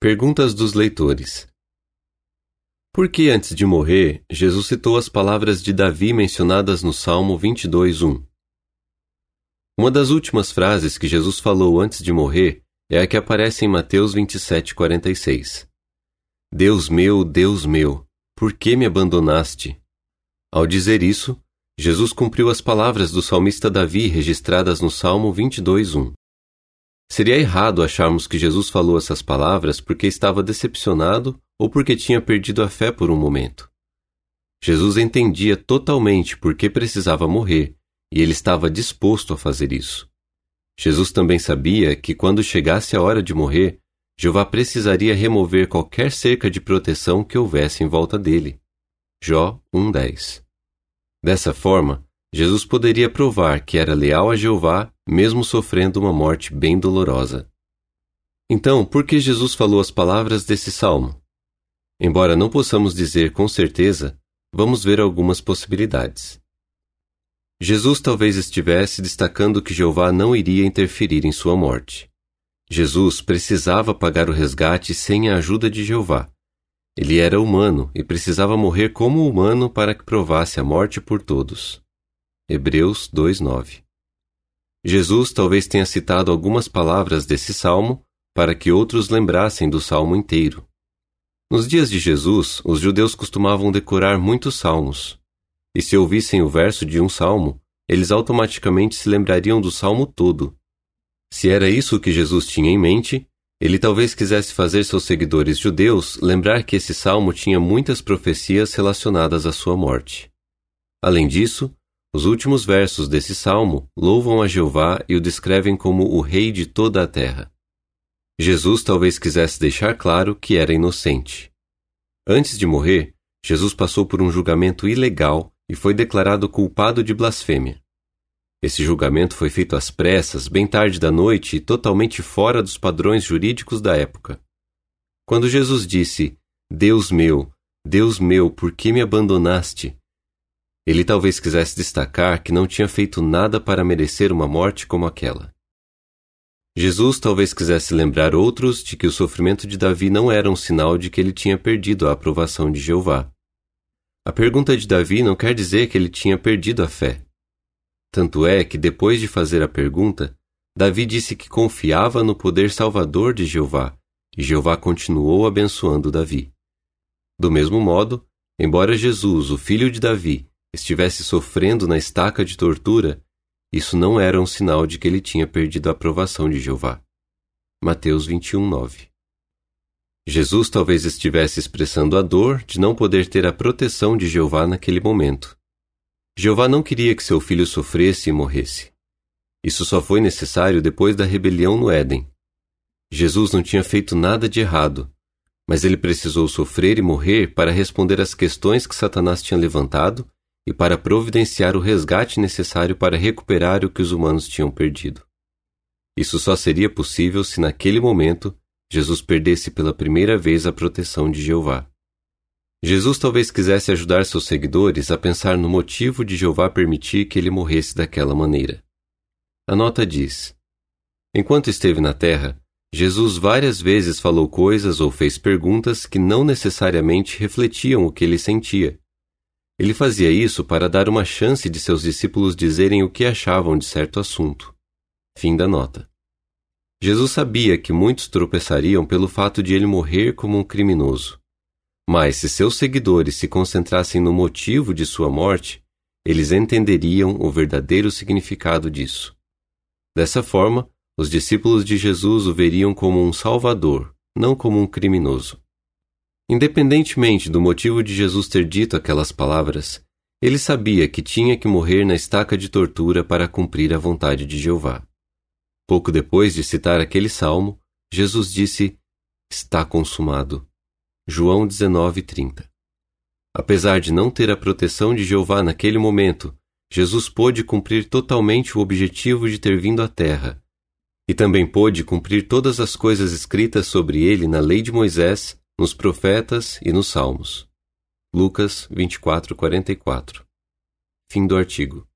Perguntas dos leitores. Por que antes de morrer, Jesus citou as palavras de Davi mencionadas no Salmo 22:1? Uma das últimas frases que Jesus falou antes de morrer é a que aparece em Mateus 27:46. Deus meu, Deus meu, por que me abandonaste? Ao dizer isso, Jesus cumpriu as palavras do salmista Davi registradas no Salmo 22:1. Seria errado acharmos que Jesus falou essas palavras porque estava decepcionado ou porque tinha perdido a fé por um momento. Jesus entendia totalmente por que precisava morrer e ele estava disposto a fazer isso. Jesus também sabia que quando chegasse a hora de morrer, Jeová precisaria remover qualquer cerca de proteção que houvesse em volta dele. Jó 1:10. Dessa forma, Jesus poderia provar que era leal a Jeová, mesmo sofrendo uma morte bem dolorosa. Então, por que Jesus falou as palavras desse salmo? Embora não possamos dizer com certeza, vamos ver algumas possibilidades. Jesus talvez estivesse destacando que Jeová não iria interferir em sua morte. Jesus precisava pagar o resgate sem a ajuda de Jeová. Ele era humano e precisava morrer como humano para que provasse a morte por todos. Hebreus 2:9. Jesus talvez tenha citado algumas palavras desse salmo para que outros lembrassem do salmo inteiro. Nos dias de Jesus, os judeus costumavam decorar muitos salmos, e se ouvissem o verso de um salmo, eles automaticamente se lembrariam do salmo todo. Se era isso que Jesus tinha em mente, ele talvez quisesse fazer seus seguidores judeus lembrar que esse salmo tinha muitas profecias relacionadas à sua morte. Além disso, os últimos versos desse salmo louvam a Jeová e o descrevem como o Rei de toda a terra. Jesus talvez quisesse deixar claro que era inocente. Antes de morrer, Jesus passou por um julgamento ilegal e foi declarado culpado de blasfêmia. Esse julgamento foi feito às pressas, bem tarde da noite e totalmente fora dos padrões jurídicos da época. Quando Jesus disse: Deus meu, Deus meu, por que me abandonaste? Ele talvez quisesse destacar que não tinha feito nada para merecer uma morte como aquela. Jesus talvez quisesse lembrar outros de que o sofrimento de Davi não era um sinal de que ele tinha perdido a aprovação de Jeová. A pergunta de Davi não quer dizer que ele tinha perdido a fé. Tanto é que, depois de fazer a pergunta, Davi disse que confiava no poder salvador de Jeová, e Jeová continuou abençoando Davi. Do mesmo modo, embora Jesus, o filho de Davi, estivesse sofrendo na estaca de tortura, isso não era um sinal de que ele tinha perdido a aprovação de Jeová. Mateus 21, 9. Jesus talvez estivesse expressando a dor de não poder ter a proteção de Jeová naquele momento. Jeová não queria que seu filho sofresse e morresse. Isso só foi necessário depois da rebelião no Éden. Jesus não tinha feito nada de errado, mas ele precisou sofrer e morrer para responder às questões que Satanás tinha levantado e para providenciar o resgate necessário para recuperar o que os humanos tinham perdido. Isso só seria possível se naquele momento Jesus perdesse pela primeira vez a proteção de Jeová. Jesus talvez quisesse ajudar seus seguidores a pensar no motivo de Jeová permitir que ele morresse daquela maneira. A nota diz: Enquanto esteve na terra, Jesus várias vezes falou coisas ou fez perguntas que não necessariamente refletiam o que ele sentia, ele fazia isso para dar uma chance de seus discípulos dizerem o que achavam de certo assunto. Fim da nota. Jesus sabia que muitos tropeçariam pelo fato de ele morrer como um criminoso. Mas se seus seguidores se concentrassem no motivo de sua morte, eles entenderiam o verdadeiro significado disso. Dessa forma, os discípulos de Jesus o veriam como um salvador, não como um criminoso. Independentemente do motivo de Jesus ter dito aquelas palavras, ele sabia que tinha que morrer na estaca de tortura para cumprir a vontade de Jeová. Pouco depois de citar aquele salmo, Jesus disse: Está consumado. João 19:30. Apesar de não ter a proteção de Jeová naquele momento, Jesus pôde cumprir totalmente o objetivo de ter vindo à terra, e também pôde cumprir todas as coisas escritas sobre ele na lei de Moisés nos profetas e nos salmos. Lucas 24:44. Fim do artigo.